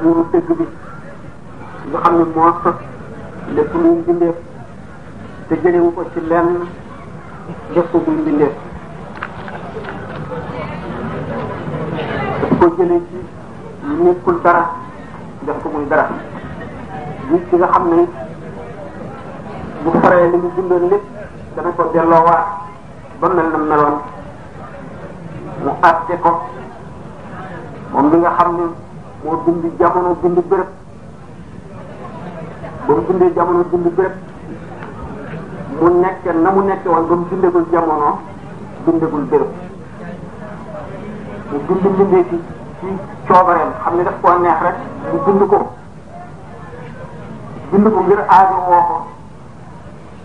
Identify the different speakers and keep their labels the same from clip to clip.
Speaker 1: buuru dëgg bi nga xam ne moo sos lépp luy mbindeef te jëlewu ko ci lenn def ko buy mbindeef daf ko jëlee ci nekkul dara def ko muy dara nit ki nga xam ne bu faree li mu bindoon lépp dana ko delloowaat ba mel na meloon mu àtte ko moom mi nga xam ne moo bind jamono bind béréb ba mu bindee jamono bind béréb mu nekk na mu nekk woon ba mu bindagul jamono bindagul béréb mu bind bindee ci ci coobareem xam ne daf koo neex rek mu bind ko bind ko ngir aajo woo ko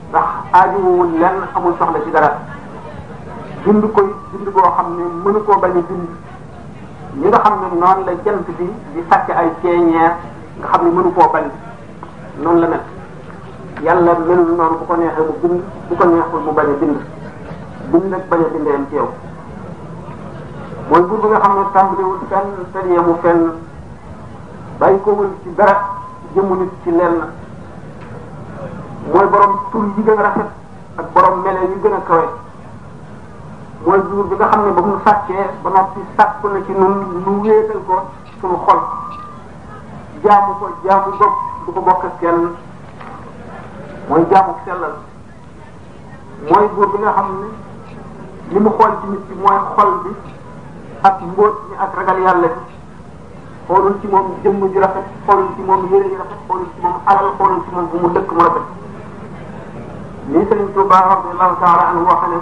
Speaker 1: ndax aajuwul lenn amul soxla ci dara bind koy bind boo xam ne mënu koo bañ a bind ñi nga xam ne noonu la jant bi di sàcc ay ceeñeer nga xam ne mënu koo bañ noonu la mel yàlla melul noonu bu ko neexee mu bind bu ko neexul mu bañ a bind bind nag bañ a bindee am ci yow mooy buur bi nga xam ne tàmbaliwul fenn te yemu fenn bàyyi ko wul ci dara jëmu nit ci lenn mooy borom tur yi gën a rafet ak borom mele yi gën a kawe mooy buur bi nga xam ne ba mu sàccee ba noppi sàkk na ci nun nu wéetal ko suñu xol jaamu ko jaamu bopp du ko bokk ak kenn mooy jaamu sellal mooy buur bi nga xam ne li mu xool ci nit ki mooy xol bi ak mbóot mi ak ragal yàlla bi xoolul ci moom jëmm ju rafet xoolul ci moom yére yu rafet xoolul ci moom alal xoolul ci moom bu mu dëkk mu rafet lii Sëriñ Tuuba radiallahu taala anhu wax ne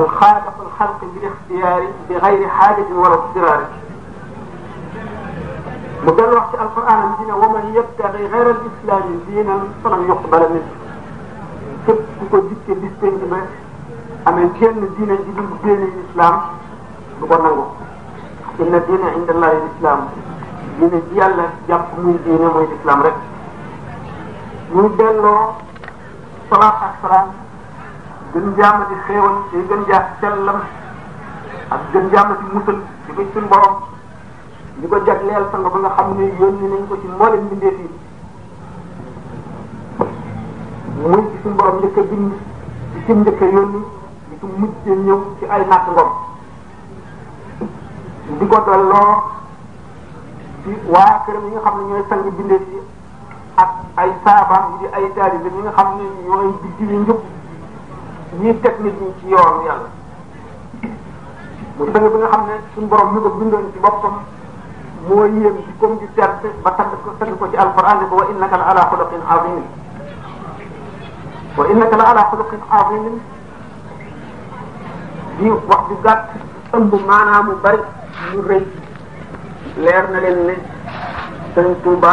Speaker 1: alxaaliqu alxalqi bi ixtiyaari bi xayri xaajatin wala istiraari mu dellu wax ci alquran bi ne wa man yabtaxi xayra alislaami diinan falan yuqbala min képp ku ko dikkee bis penc ba amee kenn diine ji dul diine islam du ko nangu inna diina inda allahi lislaam diine ji yàlla jàpp muy diine mooy lislaam rek ñu delloo salaat ak salaam gën jaama di xéewal te gën jaa sellam ak gën jaama di musal di ko suñ borom di ko jagleel sang ba nga xam ne yónni nañ ko ci mboolem mbindeef yi muy ci suñ borom njëkk a bind ci suñ njëkk a yónni di ko mujj ñëw ci ay natt ngom di ko dolloo ci waa këram yi nga xam ne ñooy sang bindee ci ak ay saabaam yi di ay taalibe yi nga xam ne ñooy digg yi njub ñiy teg nit ñi ci yoonu yàlla muy sang bi nga xam ne suñu borom mi ko bindoon ci boppam moo yéem ci comme di terte ba tagg ko tagg ko ci alquran ne ko wa innaka la ala xuluqin azim wa innaka la ala xuluqin azimin di wax ju gàtt ëmb maanaa mu bari mu rëy leer na leen ne sëriñ Tuuba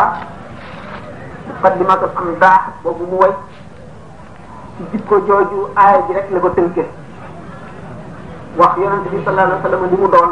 Speaker 1: muqaddimatul am daax boobu mu way ci jikko jooju aaya ji rek la ko tënke wax yonente bi sallallahu alayhi wa sallam li mu doon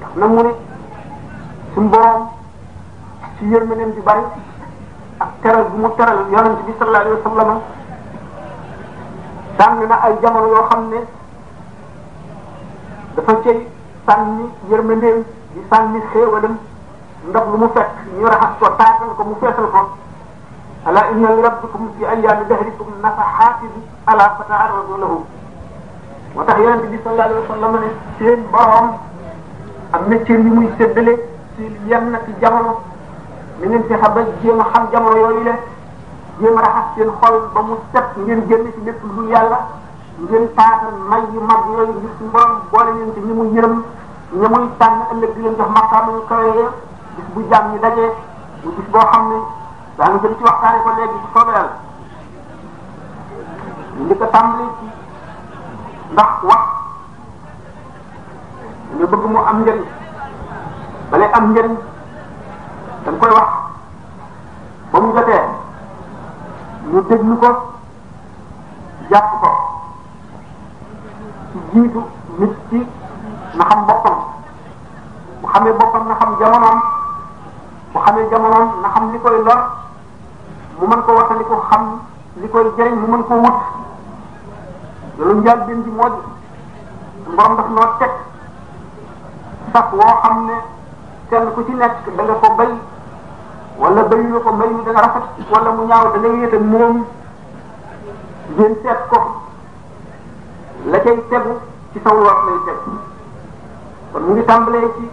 Speaker 1: tax na mu ne suñu borom ci yërmandeem ju bari ak teral bu mu teral yonent bi sallallahu alayhi wa sallam sànni na ay jamono yoo xam ne dafa cay sànni yërmandeem di sànni xéewalam ndax lu mu fekk ñu raxas ko taatal ko mu feesal ko ala inna li rabbikum fi ayyaami dahrikum nafaxaatin ala fata'arradu lahu moo tax yonent bi sallallahu alayhi wa sallam ne seen borom am na cër yu muy séddale ci yenn na ci jamono na ngeen fexe ba jéem a xam jamono yooyu la jéem a raxas seen xol ba mu set ngeen génn ci lépp lu yàlla ngeen taatal may yu mag yooyu ngir suñu borom boole leen ci ñi mu yërëm ñi muy tànn ëllëg di leen jox maqaam yu kawe bis bu jàmm ñi dajee bu bis boo xam ne daanu jël ci waxtaane ko léegi ci soobee yàlla ñu njëkk a tàmbali ci ndax wax nga bëgg mu am njëriñ balay am njëriñ dañ koy wax ba mu jotee ñu déglu ko jàpp ko ci jiitu nit ci na xam boppam bu xamee boppam na xam jamonoom bu xamee jamonoom na xam li koy lor mu mën ko wattali ko xam li koy jëriñ mu mën ko wut loolu njaal benn bi moo di suñu borom daf noo teg sax woo xam ne kenn ku ci nekk da nga ko bay wala bayu nga ko mbay mi dana rafet wala mu ñaaw da ngay yéete moom ngeen seet ko la cay tegu ci saw loos lay tegu kon mu ngi tàmbalee ci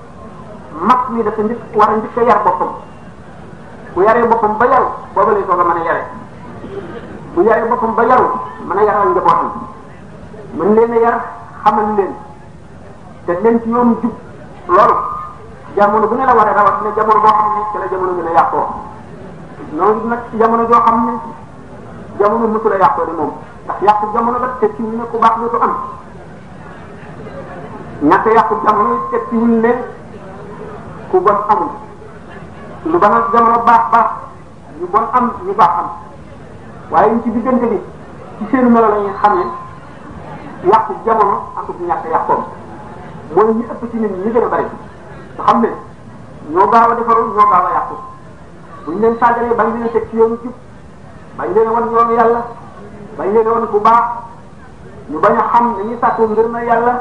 Speaker 1: mag mi dafa njëkk war a njëkk a yar boppam bu yaree boppam ba yaru booba lay soog a mën a yare bu yaree boppam ba yaru mën a yaral njabootam mën leen a yar xamal leen te leen ci yoonu jub loolu jamono bu ne la war a rawat ne jamono boo xam ne ci la jamono gën a yàqoo noonu nag ci jamono joo xam ne jamono mësul a yàqoo ni moom ndax yàqu jamono la te ci ñu ne ku baax dootu am ñàkk yàqu jamono yi te ci ñu ne ku bon amul lu banal jamono baax baax ñu bon am ñu baax am waaye ñu ci diggante bi ci seen melo la ñuy xamee yàqu jamono ak bu ñàkk yàqoom mooy ñu ëpp ci nit ñi gën a bari nga xam ne ñoo gaaw a defaru ñoo gaaw a yàqu bu ñu leen sàggalee bañ leen teg ci yoonu jub bañ leen wan yoonu yàlla bañ leen wan ku baax ñu bañ a xam ne ñu sàkku ngir na yàlla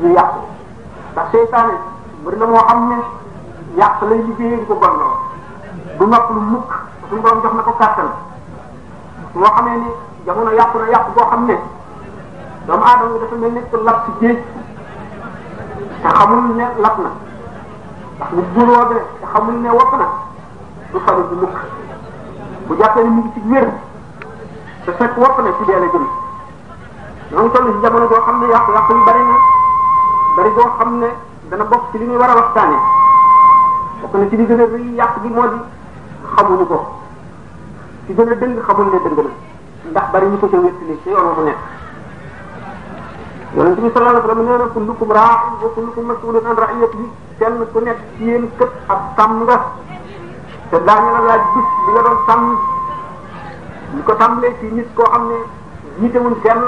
Speaker 1: ñu yàqu ndax seytaane mbir la moo xam ne yàq lay liggéeyee di ko bon lool du nopp lu mukk suñu borom jox na ko kàttan moo xamee ni jamono yàqu na yàqu boo xam ne doomu aadama dafa mel ni ku lab si géej te xamul ne lab na ndax nit bu roobee te xamul ne wopp na du faru bu mukk bu jàppee ni mu ngi ci wér te fekk wopp na ci dee la jëm ñoo ngi toll ci jamono boo xam ne yàqu-yàqu yu bari na bari boo xam ne dana bokk ci li ñuy war a waxtaane bokk na ci li gën a rëy yàq bi moo di xamuñu ko ci gën a dëng xamuñu ne dëng na ndax bari ñu ko ca wéttali ci yoon mu nekk yonente bi sallallahu alayhi wa sallam nee na kullukum raa'in wa kullukum mas'ulun an ra'iyatihi kenn ku nekk ci yéen kët ab sàmm nga te daañu la laaj bis bi nga doon sàmm ñu ko tàmbalee ci nit koo xam ne jiitewul kenn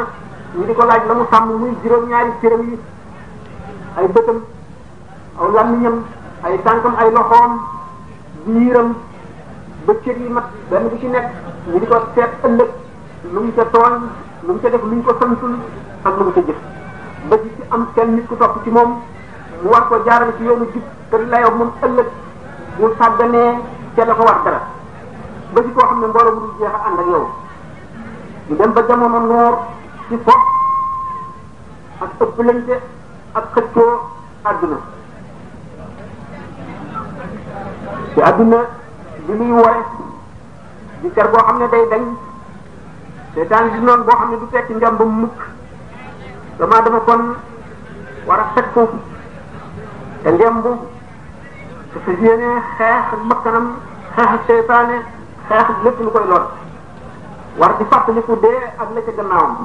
Speaker 1: ñu di ko laaj la mu sàmm muy juróom-ñaari cëram yi ay bëtam aw làmmiñam ay tànkam ay loxoom biiram ba cër yi mat benn bu ci nekk ñu di ko seet ëllëg lu mu ca tooñ lu mu ca def lu ñu ko santul ak lu mu ca jëf ba ci am kenn nit ku topp ci moom mu war ko jaarale ci yoonu jub te di layoo moom ëllëg mu sàgganee ca la ko war dara ba ci koo xam ne mbooloo mu dul jeex a ànd ak yow ñu dem ba jamono noor ci fo ak ëppalante ak xëccoo àdduna te àdduna bi muy ware di ker boo xam ne day dañ seytaan di noonu boo xam ne du fekk njàm ba mukk dama dama kon war a set foofu te njëmb te fas yéene xeex ak bakkanam xeex ak seytaane xeex ak lépp lu koy lor war di fàttaliku dee ak la ca gannaawam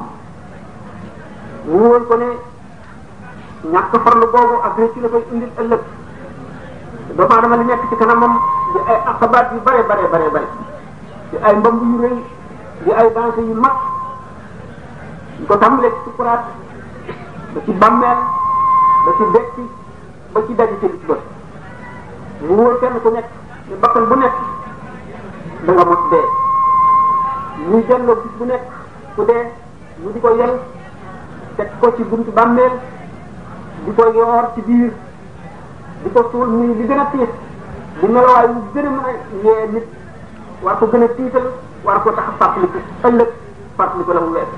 Speaker 1: mu wóor ko ne ñàkk farlu boobu ak rëcc la koy indil ëllëg doomu aadama li nekk ci kanamam di ay akabaat yu bare bare bare bare di ay mbamb yu rëy di ay danse yu mag di ko tàmbalee ci sukuraat ba ci bàmmeel ba ci dekki ba ci daje ci bis ba mu wóor kenn ku nekk ne bakkan bu nekk da nga mos dee ñuy delloo bis bu nekk ku dee ñu di ko yel teg ko ci buntu bàmmeel di ko yoor ci biir di ko suul muy li gën a tiis di melawaay yu gën a mën a yee nit war ko gën a tiital war ko tax a fàttaliku ëllëg fàttaliku la mu wees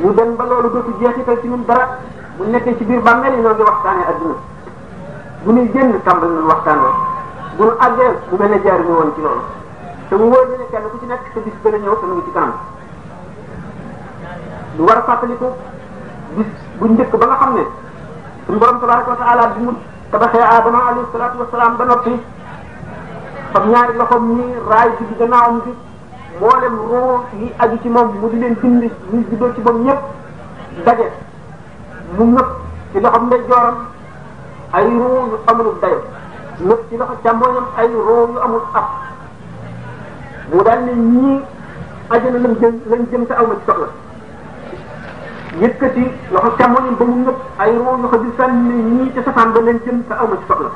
Speaker 1: ñu dem ba loolu dootu jeexital ci ñun dara bu nekkee ci biir bàmmeel yi ñoo ngi waxtaanee adduna bu ñuy génn tàmbali nañu waxtaan la bu ñu àggee bu mel ne jaar ñu woon ci loolu te mu wóor ne kenn ku ci nekk sa bis gën a ñëw te mu ngi ci kanam lu war a fàttaliku bis bu njëkk ba nga xam ne suñu borom tabaraka wa taala bi mu tabaxee Adama alayhi salaatu wa salaam ba noppi fam ñaari loxoom ñi raay bi di gannaawam bi mboolem roo yi aju ci moom mu di leen bind ñu juddoo ci moom ñëpp daje mu nëpp ci loxoom ndey jooram ay roo yu amul dayo nëpp ci loxo càmmooñam ay roo yu amul ab mu daal ne ñii ajana lañ jëm lañ jëm te aw ma ci soxla yëkkati loxo càmmoñam ba mu ngëpp ay roo loxo bi sànni ne ñii ca safaan ba lañ jëm te aw ma ci soxla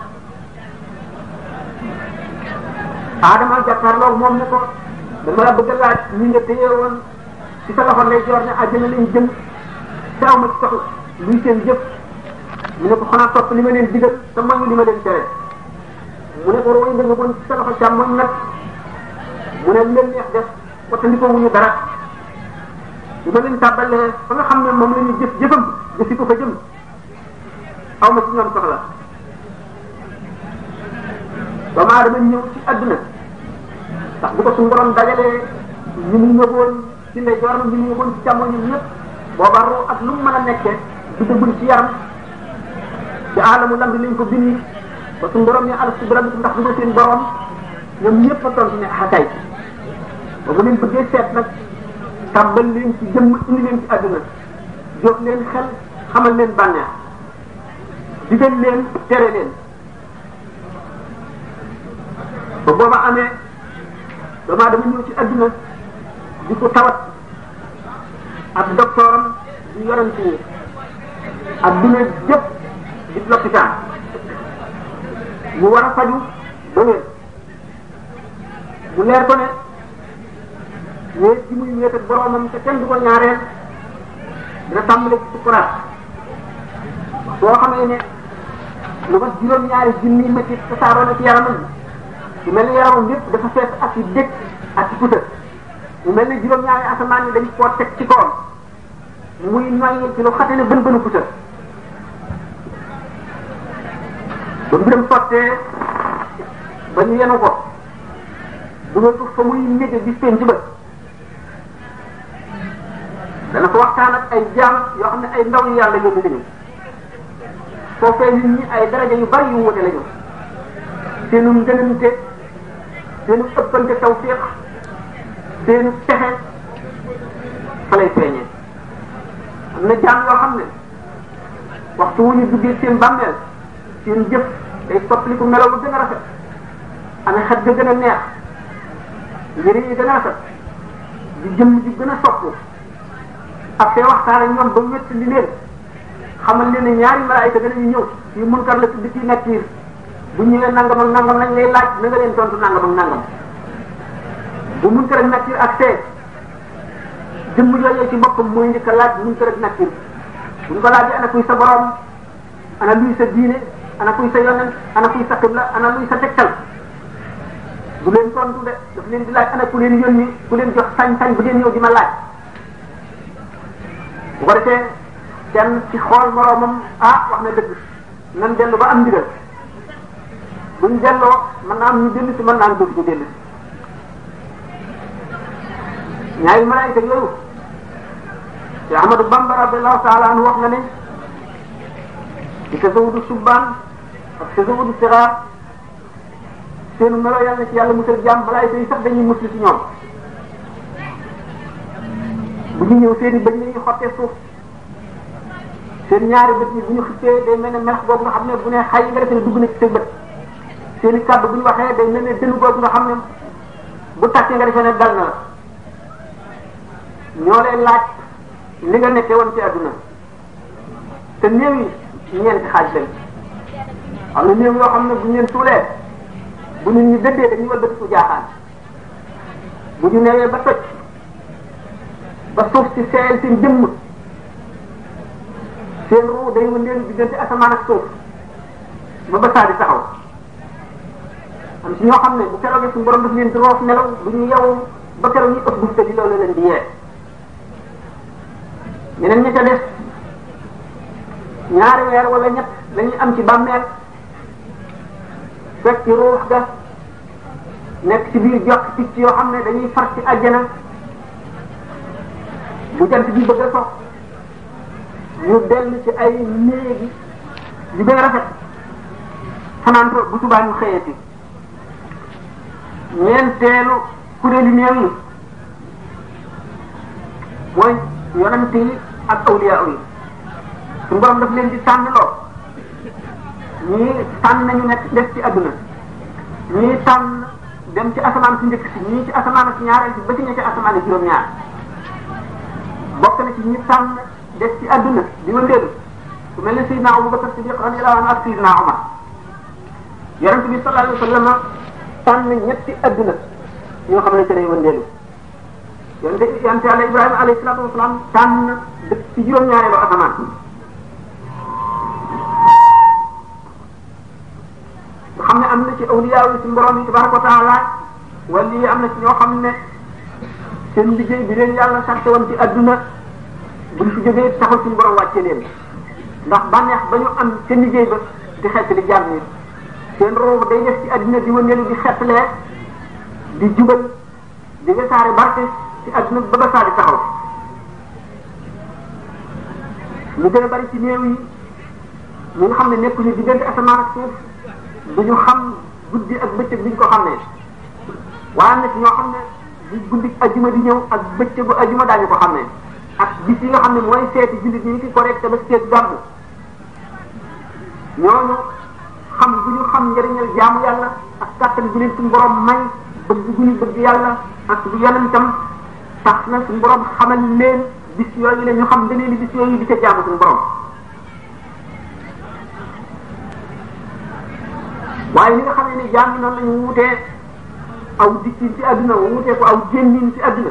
Speaker 1: Adama jàkkaarloo moom ne ko dama la bëgg a laaj ñi nga téye woon ci sa loxo lay joor ne àjjana lañ jëm te aw ma ci soxla luy seen jëf mu ne ko xanaa topp li ma leen digal te mañu li ma leen tere mu ne ko roy nga nga bon ci sa loxo càmmoñ nag mu ne leen neex def wattandikoo wuñu dara bu ma leen tàbbalee fa nga xam ne moom la ñu jëf jëfam jëfi ko fa jëm aw ma ci ñoom soxla ba maa dama ñëw ci àdduna ndax bu ko suñu borom dajalee ñu mu ñëwoon ci ndey joor bi ñu yëgoon ci càmmoñ ñun ñëpp booba ruu ak lu mu mën a nekkee duggagul ci yaram ci aalamu lam bi lañ ko bind ba suñu borom ne alastu bi rabbikum ndax du ma seen borom ñoom ñëpp a tontu ne ah kay ba bu leen bëggee seet nag tàbbal leen ci jëmm indi leen ci àdduna jox leen xel xamal leen bànneex digal leen tere leen ba booba amee doomu aadama ñëw ci adduna di ko tawat ak docteuram di yonent yi ak dina jëpp di lopitaan mu war a faju ba wér mu leer ko ne wéet gi muy wéet ak boromam te kenn du ko ñaareel dina tàmbale ci sukuraat boo xamee ne lu mat juróom-ñaari junni métti tasaaroo na ci yaramam mu mel ni yaramam yëpp dafa fees ak i dëkk ak i pusa mu mel ni juróom-ñaari asamaan yi dañ koo teg ci kawam muy noyyi ci lu xate ne bën bënu pusa ba mbiram sottee ba ñu yenu ko dugal ko fa muy nége bis penc ba dana ko waxtaan ak ay jaam yoo xam ne ay ndaw yu yàlla yóbbu nañu foofee nit ñi ay daraja yu bari yu wute lañu seenu ngënante seenu ëppante tawfiq seenu texe fa lay feeñee am na jaam yoo xam ne waxtu wu ñu duggee seen bàmmeel seen jëf day soppaliku melaw lu gën a rafet ana xet ga gën a neex yëre yi gën a rafet di jëmm ji gën a soppu ak fee waxtaan ak ñoom ba wétt li leen xamal leen ne ñaari malaayika danañu ñëw yu munkar la tudd ci nakiir bu ñëwee nangam ak nangam lañ lay laaj na nga leen tontu nangam ak nangam bu munkar ak nakiir ak see jëmm yooyee ci boppam mooy njëkk a laaj munkar ak nakiir bu ñu ko laajee ana kuy sa borom ana luy sa diine ana kuy sa yonent ana kuy sa xibla ana luy sa tegtal du leen tontu de daf leen di laaj ana ku leen yónni ku leen jox sañ-sañ bu ngeen ñëw di ma laaj bu ko defee kenn ci xool moroomam ah wax na dëgg nan dellu ba am ndigal buñ delloo mën naa am ñu dellu si mën naa am dootu ñu dellu si ñaari malaayika yooyu te Ahmadu Bamba radiyallahu taala anhu wax na ne di tazawudu subbaan ak tazawudu sigaar seenu melo yàlla na ci yàlla musal jàmm balaay day sax dañuy musli ci ñoom bu ñu ñëw seeni bëñ la ñuy xottee suuf seen ñaari bët yi bu ñu xippee day mel ne melax boobu nga xam ne bu ne xay nga defee dugg na ci sa bët seeni kàddu bu ñu waxee day mel ne dënn boobu nga xam ne bu tàkkee nga defee ne dal na la ñoo lay laaj li nga nekkee woon ci àdduna te néew yi ñeenti xaaj lañ am na néew yoo xam ne bu ñu leen tuulee bu nit ñi dëddee dañuy wal bëtiku jaaxaan bu ñu newee ba toj ba suuf si seeyal seen jëmm seen ruu day wëndeelu diggante asamaan ak suuf ba ba saa di taxaw am si ñoo xam ne bu keroogee suñu borom daf leen di roof nelaw bu ñu yeewu ba keroog ñu ëpp bufte di loolu leen di yee ñeneen ñi ca des ñaari weer wala ñett lañuy am ci bàmmeel fekk ci ruux ga nekk ci biir jox picc yoo xam ne dañuy far ci àjjana bu jant bi bëgg a sox ñu dellu ci ay néegi yu gën a rafet fanaan ko bu subaa ñu xëyati ñeenteelu kuréel yi néew yi mooy yonent yi ak awliya yi suñu borom daf leen di tànn loo ñii tànn nañu nekk des ci adduna ñii tànn dem ci asamaan si njëkk si ñii ci asamaan ak ñaareel si ba ci ña ci asamaan ak juróom-ñaar bokk na ci ñi tànn des ci adduna di wëndeelu ku mel ne Seydina Abubakar Siddiq radiyallahu anhu ak Seydina Omar yonent bi sallallahu alayhi wa sallam tànn ñetti adduna ñoo xam ne ci lay wëndeelu yonent yonent yàlla Ibrahima alayhi salaatu wa salaam tànn dëkk ci juróom-ñaareelu asamaan nga xam ne am na ci awliyaa yi suñu borom yi tabaraka wa taala wala yi am na ci ñoo xam ne seen liggéey bi leen yàlla sàrte woon ci adduna buñ fi jógee taxul suñu borom wàcce leen ndax bànneex ba ñu am ca liggéey ba di xett li jàmm yi seen roobu day def ci àddina di wëndeelu di xettlee di jubal di wesaare barke ci àddina ba ba saa di taxaw ñu gën a bari ci néew yi ñi nga xam ne nekkuñu diggante asamaan ak suuf du ñu xam guddi ak bëccëg bi ñu ko xamee waaye nag ñoo xam ne bu guddi ajjuma di ñëw ak bëccëgu ajjuma daañu ko xamee ak bis yi nga xam ne mooy seeti jullit ñi ki correct ba seet gàmmu ñooñu xam bu ñu xam njëriñal jaamu yàlla ak kàttan bu leen suñu borom may bëgg bu ñu bëgg yàlla ak bu yonentam tax na suñu borom xamal leen bis yooyu la ñu xam nga leen bis yooyu di ca jaamu suñu borom waaye li nga xam ne ni jaamu noonu la ñu wutee aw dikkin ci àdduna wutee ko aw génnin ci àdduna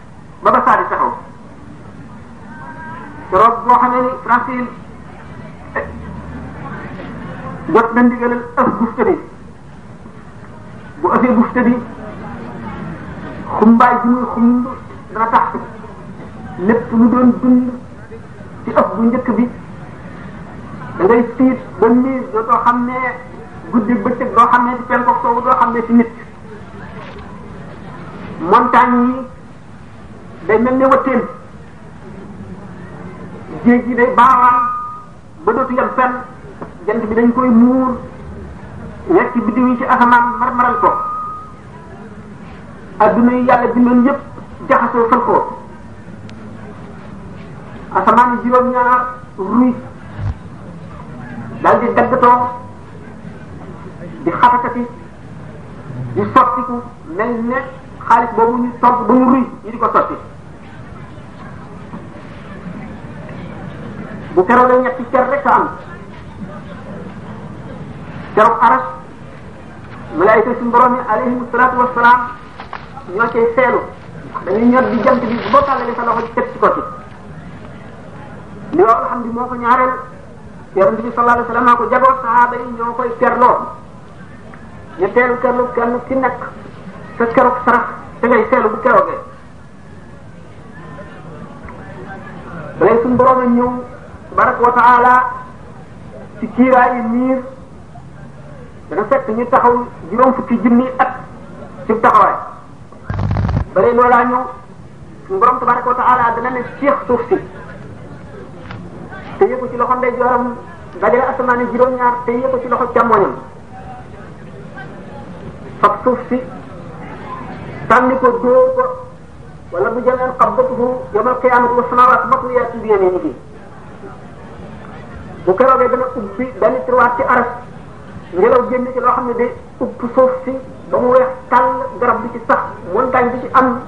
Speaker 1: ba ba saa di taxaw keroog boo xamee ni français yi jot na ndigalal ëf bufte bi bu ëfee bufte bi xumbaay bi muy xumb dana tax lépp lu doon dund ci ëf bu njëkk bi da ngay tiit ba nii dootoo xam ne guddi bëccëg doo xam ne di penkook soowu doo xam ne ci nit montagne yi day mel ne wëttéen géej gi day baawaan ba dootu yem fenn jant bi dañ koy muur wet ci biddiw yi ci asamaan marmaral ko adduna yi yàlla bindoon yépp jaxasoo fal ko asamaan yi juróom-ñaar ruy daal di daggatoo di xatatati di sottiku mel ne xaalis boobu ñu togg ba mu ruy ñu di ko sotti bu keroog la ñetti cer rek a am keroog aras malaayika suñu borom yi alayhim salaatu wasalaam ñoo cay seelu dañuy ñor di jant bi boo tàllale sa loxo teg ci ko ci li waaw alhamdulilah moo ko ñaareel yonent bi sallallahu alayhi wa sallam maa ko jagoo sahaaba yi ñoo koy terloo ñu teelu kenn kenn ci nekk sa keroog sarax da ngay teelu bu keroogee da ngay suñu borom a ñëw tabaraka wa taala ci kiiraay yi niir dana fekk ñu taxaw juróom fukki junni at ci taxawaay bare loolaa ñëw suñu borom tabaraka wa taala dana ne ceex suuf si te yëpp ci loxo ndey jooram dajale asamaan yi juróom-ñaar te yëpp ci loxo càmmoñam fab suuf si sànni ko dóor ko wala bu jëleen xabbatuhu yawmal qiyaamati wa samaawaatu matwiyaat bi yamiinihi bu keroogee dana ubbi benn tiroir ci aras ngelaw génn ci loo xam ne de upp suuf si ba mu weex tàll garab bi ci sax montagne bi ci am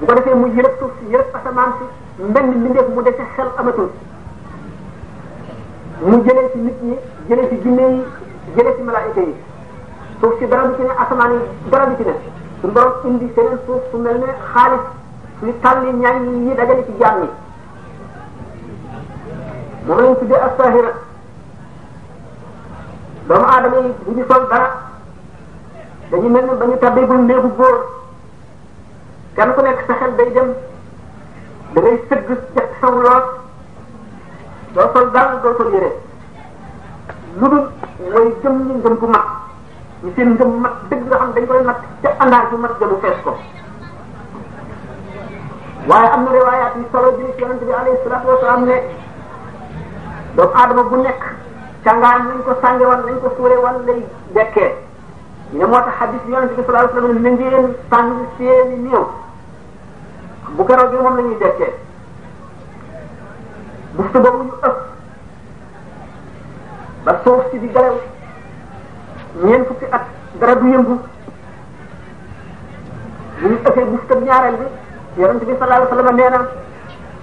Speaker 1: bu ko defee mu yërëb suuf si yërëb asamaan si mbenn mbindeef mu dese xel amatul mu jëlee ci nit ñi jëlee ci jinne yi jëlee ci malaayika yi suuf si dara bi ci ne asamaan yi dara bi ci ne suñu borom indi seneen suuf su mel ne xaalis suy tàlli ñaay yi dajale ci jaam yi moom lañu tuddee as-sahira doomu aadama yi bu ñu sol dara dañu mel ni ba ñu tàbbeegul néegu góor kenn ku nekk sa xel day dem da ngay sëgg ca saw lool doo sol dara doo sol yére lu dul mooy jëm ñi ngëm bu mag ñu seen ngëm mat dëgg nga xam dañ koy mat te andaar bu mat jëmu fees ko waaye am na riwaayaat yi solo bi ci yonente bi alayhi salaatu wasalaam ne doomu aadama bu nekk càngaayam nañ ko sànge woon nañ ko suure woon lay dekkee ñu ne moo tax xadis bi yonente bi sallallahu alayhi wasallam na ngeen sàng seeni néew bu keroog moom la ñuy dekkee buftu boobu ñu ëpp ba suuf si di galew ñeent fukki at dara du yëngu bu ñu ëffee bu tëb ñaareel bi yonent bi sallallahu alayhi wasallam nee na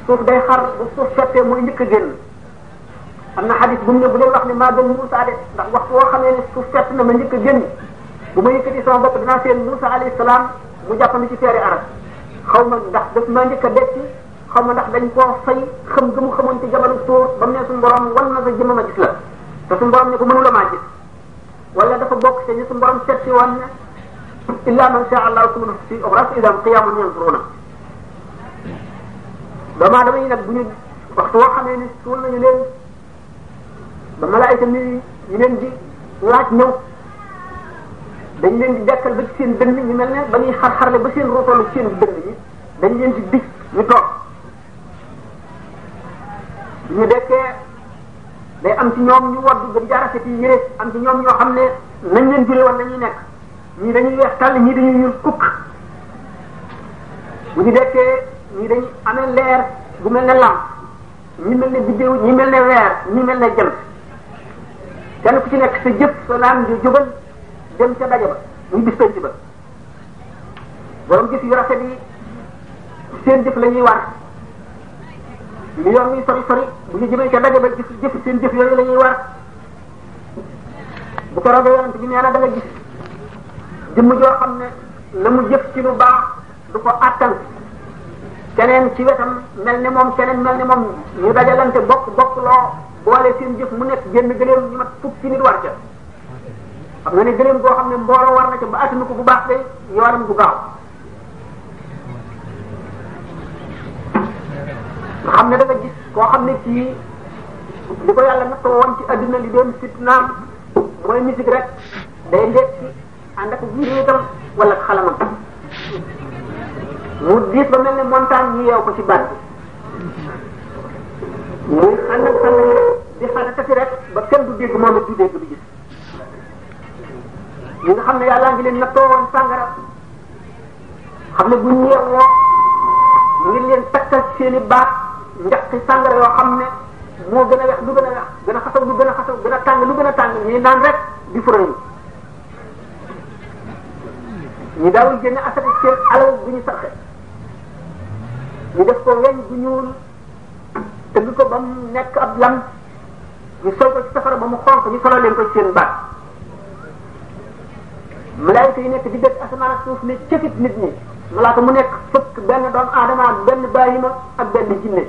Speaker 1: suuf day xar bu suuf sottee mooy njëkk a génn am na xadis bu mu ne bu leen wax ne maa gën Moussa de ndax waxtu woo xamee ne suuf fett na ma njëkk a génn bu ma yëkkati sama bopp dinaa seen Moussa alayhi salaam mu jàppandi ci teeri arab xaw ma ndax daf maa njëkk a dekki xaw ma ndax dañ koo fay xam nga mu xamoon ci jabalu tóor ba mu ne suñu borom wan na sa jëmm ma gis la te suñu borom ne ko mënu la maa gis wala dafa bokk te ñu suñu borom seet si woon ne illa man sha allah sumunu fi oxras idam qiyamun yanzuruna doomu aadama yi nag bu ñu waxtu woo xamee ni suul nañu leen ba malaayika mi ñu leen di laaj ñëw dañ leen di dekkal ba ci seen dënn ñu mel ne ba ñuy xar-xarle ba seen ruutoolu seen dënn yi dañ leen ci dig ñu toog ñu dekkee day am ci ñoom ñu wadd gën jaara set yi yére am ci ñoom ñoo xam ne nañ leen jure woon nañuy nekk ñii dañuy weex tàll ñii dañuy ñuul kukk bu ñu dekkee ñii dañuy amee leer bu mel ne lamp ñi mel ne biddéew ñi mel ne weer ñi mel ne jant kenn ku ci nekk sa jëf sa naan di jógal dem ca daje ba muy bis penc ba borom jëf yu rafet yi seen jëf la ñuy war li yoon muy sori sori bu ñu jëmee ca daje ba gis jëf seen jëf yooyu la ñuy war bu ko roogee yonent bi nee na da nga gis jëmm joo xam ne la mu jëf ci lu baax du ko attan keneen ci wetam mel ne moom keneen mel ne moom ñu dajalante bokk bokk loo boole seen jëf mu nekk génn gëléem ñu mat fukki nit war ca xam nga ne gëléem goo xam ne mbooloo war na ca ba attanu ko bu baax de yoonam du gaaw nga xam ne da nga gis koo xam ne kii li ko yàlla nattoo woon ci adduna li doon fitnaam mooy musique rek day lekk ànd ak jiréegam wala xalamam mu diis ba mel ne montagne ñu yeew ko ci baat bi muy xànd ak xànd yi di xàndkati rek ba kenn du dégg moom it du dégg du gis ñi nga xam ne yàlla ngi leen nattoo woon sàngara xam ne bu ñu yeewoo ngi leen takkal seen i baat njaqi sàngara yoo xam ne moo gën a wex lu gën a wex gën a xasaw lu gën a xasaw gën a tàng lu gën a tàng ñuy naan rek di furañu ñu daawul génne asaka seen alal bu ñu sarxe ñu def ko weñ bu ñuul tëgg ko ba mu nekk ab lam ñu sol ko ci safara ba mu xonq ñu solal leen ko ci seen baat malaayika yi nekk di def asamaan ak suuf ne cëfit nit ñi malaaka mu nekk fëkk benn doom aadama ak benn bàyyima ak benn jinne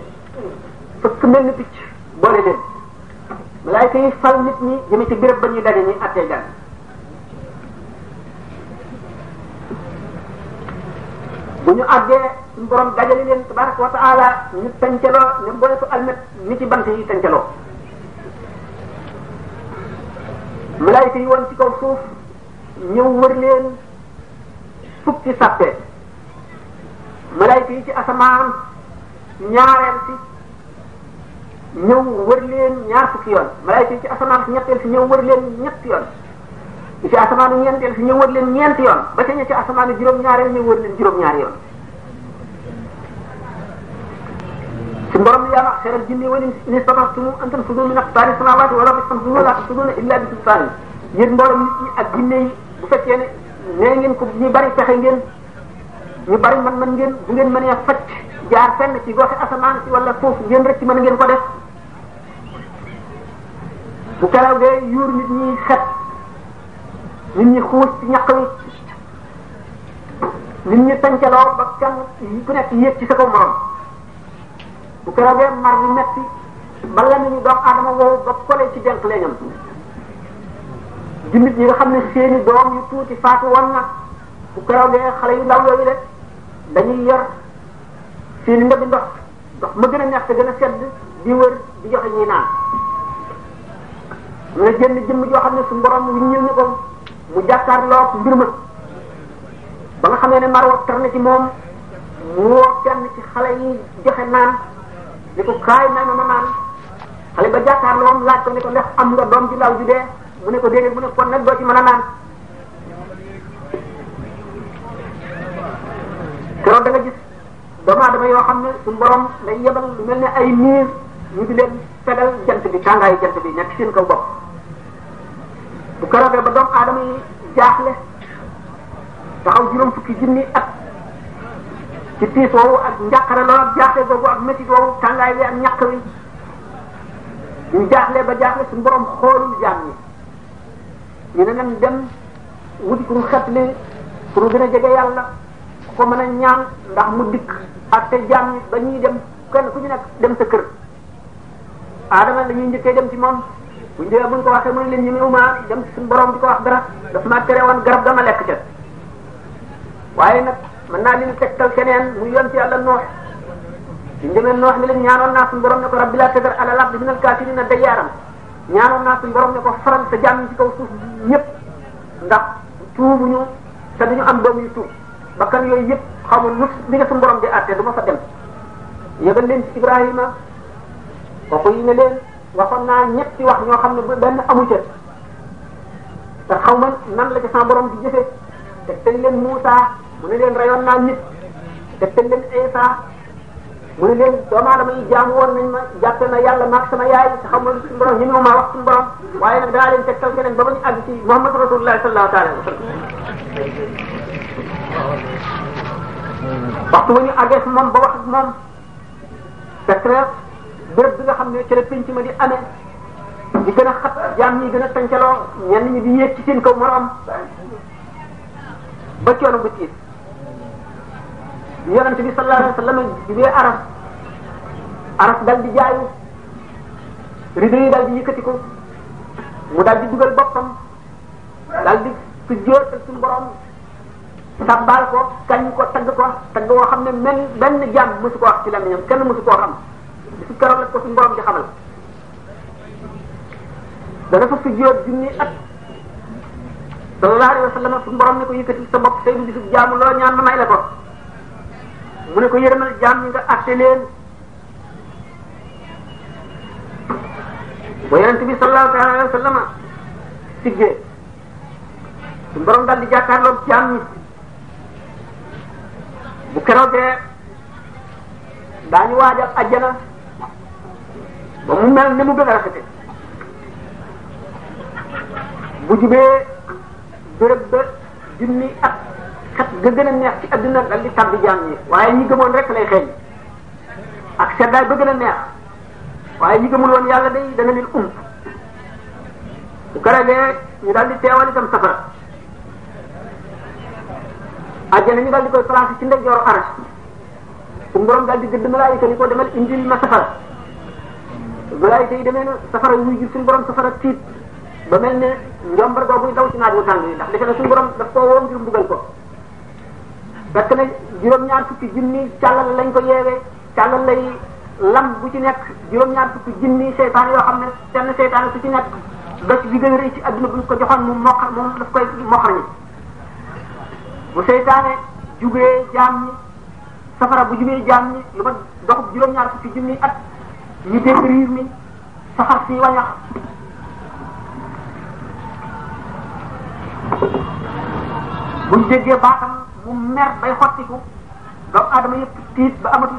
Speaker 1: fëkk mel ni picc boole leen malaayka yi fal nit ñi jëme ci béréb ba ñuy daje ñuy attee jàng bu ñu àggee suñu borom dajale leen tabaraka wa taala ñu tàncaloo ne mboletu almet ni ci bant yi tàncaloo malaayika yi woon ci kaw suuf ñëw wër leen fukki sàppe malaayika yi ci asamaan ñaareel si ñëw wër leen ñaar fukki yoon malaayika yi ci asamaan si ñetteel si ñëw wër leen ñetti yoon yi ci asamaan ñeenteel si ñëw wër leen ñeenti yoon ba ca ña ci asamaan juróom-ñaareel ñëw wër leen juróom-ñaari yoon su borom bi yàlla xeral jinne wala in istata'tum an tanfudu min aqtaari samaawaati wal ardi fanfudu laa tanfuduuna illaa bi sultaan yéen mboolem nit ñi ak jinne yi bu fekkee ne nee ngeen ko ñu bari fexe ngeen ñu bari man man ngeen bu ngeen mënee faj jaar fenn ci goxe asamaan si wala foofu ngeen rëcc mën ngeen ko def bu kelaw dee yuur nit ñi xet nit ñi xuus ci ñaq wi nit ñi tàncaloo ba kenn ku nekk yéeg ci sa kaw morom bu kelaw dee mar bi metti ba la ñu doom aadama woowu ba kole ci denk leñam jullit ñi nga xam ne seeni doom yu tuuti faatu woon na bu keroogee xale yu ndaw yooyu rek dañuy yor seen ndëbi ndox ndox ma gën a neex te gën a sedd di wër di joxe ñuy naan mu ne jënd jëmm joo xam ne suñu borom wu ñëw ñu ko mu jàkkaarloog mbir ma ba nga xamee ne marwa tar na ci moom mu woo kenn ci xale yi joxe naan ni ko kaay may ma ma naan xale ba jàkkaarloom laaj ko ne ko ndax am nga doom ji ndaw ji dee mu ne ko déedéet mu ne kon nag doo ci mën a naan keroog da nga gis doomu aadama yoo xam ne suñu borom day yebal lu mel ne ay niir ñu di leen fegal jant bi tàngaayu jant bi nekk seen kaw bopp bu keroogee ba doomu aadama yi jaaxle taxaw juróom fukki junni at ci tiis woowu ak njàqare loolu ak jaaxle googu ak métit woowu tàngaay wi ak ñàkk wi ñu jaaxle ba jaaxle suñu borom xoolul jaam ñi ñu ne nan dem wuti ku ñu xetle ku ñu gën a jege yàlla ku ko mën a ñaan ndax mu dikk ak te jaam ñi ba ñuy dem kenn ku ñu nekk dem sa kër aadama la ñuy njëkkee dem ci moom bu ñu demee bu ñu ko waxee mu ne leen ñu ne uma dem ci suñu borom di ko wax dara daf maa tere woon garab dama lekk ca waaye nag mën naa leen tegtal keneen mu yoon ci yàlla noox suñ demee noox mi leen ñaanoon naa suñu borom ne ko rabbi laa tadar ala lardi minal kaafiriina dayyaaran ñaanoon naa suñu borom ne ko faral sa jàmm ci kaw suuf ñëpp ndax tuubuñu te duñu am doom yu tuub bakkan yooyu yëpp xamul lu li nga suñu borom di àtte du ma fa dem yebal leen ci Ibrahima kooku yi ne leen waxoon naa ñetti wax ñoo xam ne ba benn amu ca te xaw ma nan la ca sama borom di jëfee te teg leen Moussa mu ne leen rayoon naa nit te teg leen Isa mu ne leen doomu aadama yi jaamu woon nañ ma jàppe na yàlla maag sama yaay te xam nga suñu borom ñu ne ma wax suñu borom waaye nag daa leen tegtal keneen ba ba ñu àgg ci Muhammad rasulullah sallallahu taala wa sallam waxtu ba ñu àggee si moom ba wax ak moom fekk na béréb bi nga xam ne ci la penc ma di amee di gën a xat jaam ñi gën a tàncaloo ñenn ñi di yéeg ci seen kaw morom ba coono bu tiit yonent bi sallallahu alayhi wa sallam jugee aras aras dal di jaayu rido yi dal di yëkkati ko mu dal di dugal boppam dal di su jootal suñu borom sabbal ko kañ ko tagg ko tagg woo xam ne mel benn jàmm mësu ko wax ci lamiñam kenn mësu koo xam bisu keroog la ko suñu borom di xamal dana fa sujjóot junni at sallallahu alayhi wa sallam suñu borom ne ko yëkkati sa bopp tey du bisub jaamu loo ñaan ma may la ko mu ne ko yërëmal jaam ñi nga àtte leen ba yonente bi sallallahu alayhi wa sallam siggee suñu borom daal di jàkkaarloog jaam ñi bu keroogee daañu waajal ajjana ba mu mel ni mu gën a rafete bu jubee béréb ba junni at xet ga gën a neex ci adduna dal di tàbbi jaam ñi waaye ñi gëmoon rek lay xeeñ ak seddaay ba gën a neex waaye ñi gëmul woon yàlla day dana leen ump bu ko defee ñu daal di teewal itam safara àjjana ñu daal di koy placé ci ndeyjooru aras suñu borom daal di gëdd malaayika ni ko demal indil ma safara malaayika yi demee na safara wuy ji suñu borom safara tiit ba mel ne njombar googu daw ci naaj wu tàng yi ndax defe na suñu borom daf koo woo ngir mbugal ko fekk na juróom-ñaar fukki junni càllal lañ ko yeewee càllal lay lam bu ci nekk juróom-ñaar fukki junni seytaan yoo xam ne benn seytaan su ci nekk bés bi gën a rëy ci adduna buñ ko joxoon mu moq moom daf koy moqar ñi bu seytaane jugee jaam ñi safara bu jubee jaam ñi lu ma dox juróom-ñaar fukki junni at ñu dégg riir mi saxar si wañax buñ déggee baatam mu mer bay xottiku doomu aadama yëpp tiit ba amatul